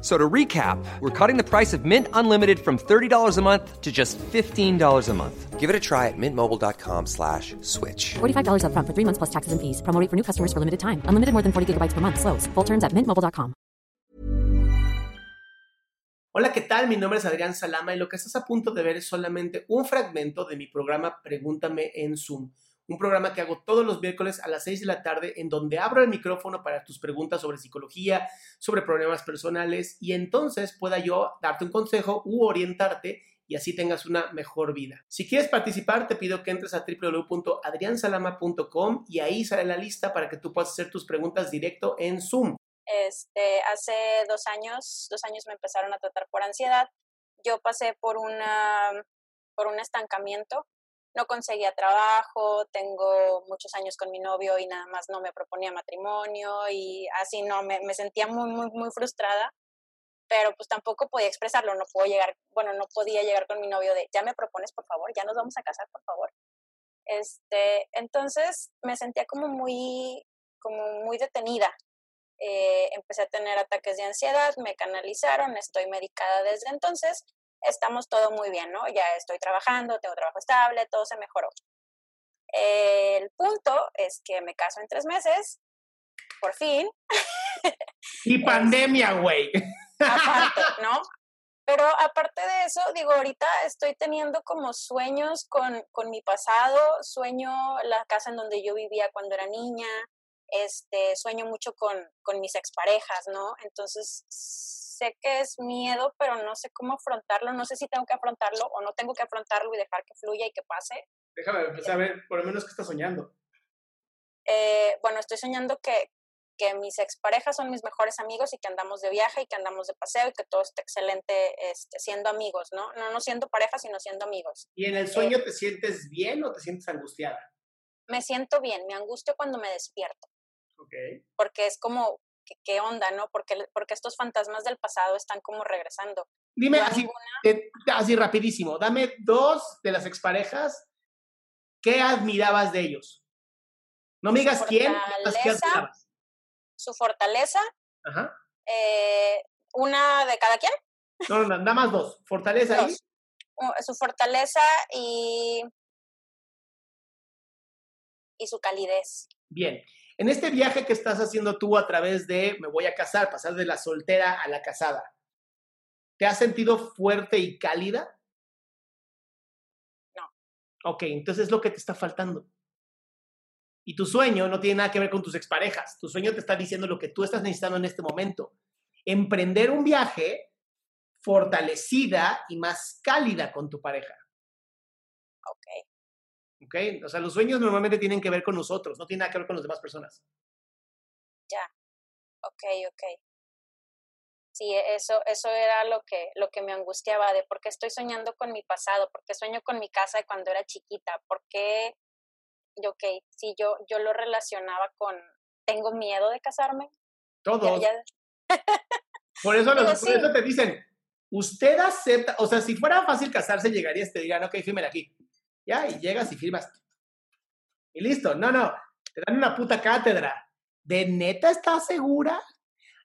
So to recap, we're cutting the price of Mint Unlimited from $30 a month to just $15 a month. Give it a try at mintmobile.com slash switch. $45 upfront for three months plus taxes and fees. Promo rate for new customers for limited time. Unlimited more than 40 gigabytes per month. Slows. Full terms at mintmobile.com. Hola, ¿qué tal? Mi nombre es Adrián Salama y lo que estás a punto de ver es solamente un fragmento de mi programa Pregúntame en Zoom. Un programa que hago todos los miércoles a las 6 de la tarde en donde abro el micrófono para tus preguntas sobre psicología, sobre problemas personales y entonces pueda yo darte un consejo u orientarte y así tengas una mejor vida. Si quieres participar, te pido que entres a www.adriansalama.com y ahí sale la lista para que tú puedas hacer tus preguntas directo en Zoom. Este, hace dos años, dos años me empezaron a tratar por ansiedad. Yo pasé por una, por un estancamiento. No conseguía trabajo, tengo muchos años con mi novio y nada más no me proponía matrimonio y así no, me, sentía muy, muy, muy frustrada pero pues tampoco podía expresarlo, no puedo llegar, bueno, no podía llegar con mi novio de, ya me propones, por favor, ya nos vamos a casar, por favor. Este, entonces me sentía como muy, como muy detenida. Eh, empecé a tener ataques de ansiedad, me canalizaron, estoy medicada desde entonces, estamos todo muy bien, ¿no? Ya estoy trabajando, tengo trabajo estable, todo se mejoró. el punto es que me caso en tres meses, por fin. Y pandemia, güey aparte, ¿no? Pero aparte de eso, digo, ahorita estoy teniendo como sueños con, con mi pasado, sueño la casa en donde yo vivía cuando era niña, este, sueño mucho con, con mis exparejas, ¿no? Entonces, sé que es miedo, pero no sé cómo afrontarlo, no sé si tengo que afrontarlo o no tengo que afrontarlo y dejar que fluya y que pase. Déjame empezar a ver, por lo menos, ¿qué estás soñando? Eh, bueno, estoy soñando que, que mis exparejas son mis mejores amigos y que andamos de viaje y que andamos de paseo y que todo está excelente este, siendo amigos, ¿no? No, no siendo pareja, sino siendo amigos. ¿Y en el sueño te sientes bien o te sientes angustiada? Me siento bien, me angustio cuando me despierto. Ok. Porque es como, ¿qué, qué onda, no? Porque, porque estos fantasmas del pasado están como regresando. Dime así, eh, así rapidísimo, dame dos de las exparejas ¿qué admirabas de ellos? No me digas quién, fortaleza. admirabas. su fortaleza, Ajá. eh, una de cada quien, No, no, no, nada más dos. Fortaleza. Dos. u- su fortaleza y, y su calidez. Bien. En este viaje que estás haciendo tú a través de me voy a casar, pasar de la soltera a la casada, ¿te has sentido fuerte y cálida? No. Ok, entonces es lo que te está faltando. Y tu sueño no tiene nada que ver con tus exparejas. Tu sueño te está diciendo lo que tú estás necesitando en este momento. Emprender un viaje fortalecida y más cálida con tu pareja. Ok. ¿Ok? O sea, los sueños normalmente tienen que ver con nosotros, no tienen nada que ver con las demás personas. Ok, ok. Sí, eso, eso era lo que, lo que me angustiaba de por qué estoy soñando con mi pasado, por qué sueño con mi casa de cuando era chiquita, por qué, ok, sí, yo, yo lo relacionaba con, tengo miedo de casarme. Ya- Todos. ya- Por eso, los- Digo, por sí. eso te dicen, usted acepta, o sea, si fuera fácil casarse, llegarías, te dirían, ok, fírmela aquí. Ya, y llegas y firmas. Y listo. No, no, te dan una puta cátedra. ¿De neta estás segura?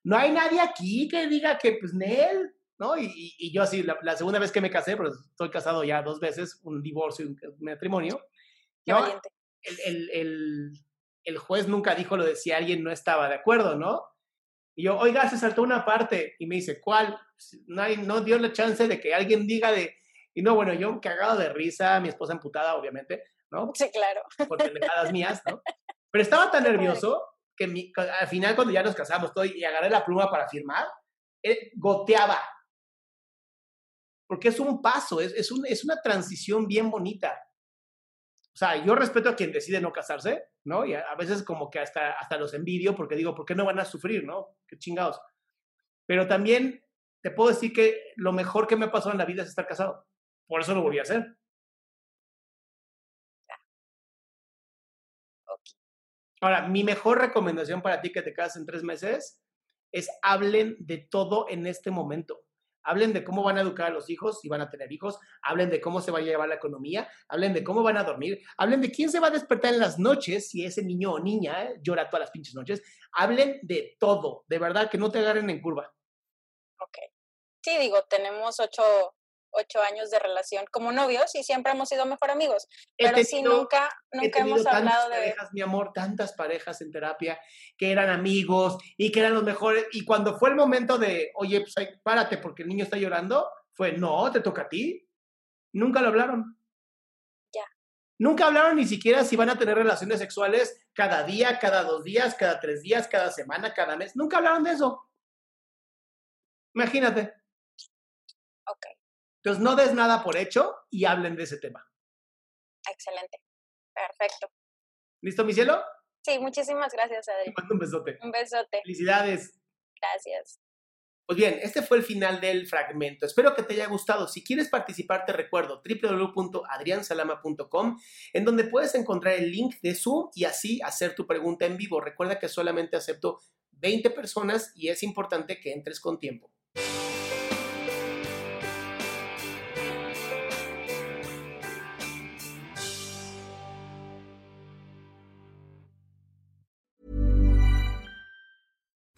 No hay nadie aquí que diga que, pues, Nel, ¿no? Y, y- yo así, la, la segunda vez que me casé, pues estoy casado ya dos veces, un divorcio y un, un matrimonio. Qué ¿no? valiente. el, el, el, el juez nunca dijo lo de si alguien no estaba de acuerdo, ¿no? Y yo, oiga, se saltó una parte. Y me dice, ¿cuál? No, hay, no dio la chance de que alguien diga de... Y no, bueno, yo cagado de risa, mi esposa emputada, obviamente, ¿no? Sí, claro. Por pendejadas mías, ¿no? Pero estaba tan nervioso que mi, al final cuando ya nos casamos todo y agarré la pluma para firmar, eh, goteaba. Porque es un paso, es, es, un, es una transición bien bonita. O sea, yo respeto a quien decide no casarse, ¿no? Y a, a, veces como que hasta, hasta los envidio porque digo, ¿por qué no van a sufrir, no? Qué chingados. Pero también te puedo decir que lo mejor que me ha pasado en la vida es estar casado. Por eso lo volví a hacer. Ahora, mi mejor recomendación para ti que te cases en tres meses es hablen de todo en este momento. Hablen de cómo van a educar a los hijos, si van a tener hijos, hablen de cómo se va a llevar la economía, hablen de cómo van a dormir, hablen de quién se va a despertar en las noches, si ese niño o niña ¿eh? llora todas las pinches noches, hablen de todo, de verdad, que no te agarren en curva. Ok. Sí, digo, tenemos ocho, ocho años de relación como novios y siempre hemos sido mejor amigos. Pero tenido, sí, nunca, nunca hemos hablado de... parejas, mi amor, tantas parejas en terapia que eran amigos y que eran los mejores. Y cuando fue el momento de, oye, pues párate porque el niño está llorando, fue, no, te toca a ti. Nunca lo hablaron. Ya. Nunca hablaron ni siquiera si van a tener relaciones sexuales cada día, cada dos días, cada tres días, cada semana, cada mes. Nunca hablaron de eso. Imagínate. Ok. Entonces, no des nada por hecho y hablen de ese tema. Excelente. Perfecto. ¿Listo, mi cielo? Sí, muchísimas gracias, Adri. Te mando un besote. Un besote. Felicidades. Gracias. Pues bien, este fue el final del fragmento. Espero que te haya gustado. Si quieres participar, te recuerdo www.adriansalama.com, en donde puedes encontrar el link de Zoom y así hacer tu pregunta en vivo. Recuerda que solamente acepto 20 personas y es importante que entres con tiempo.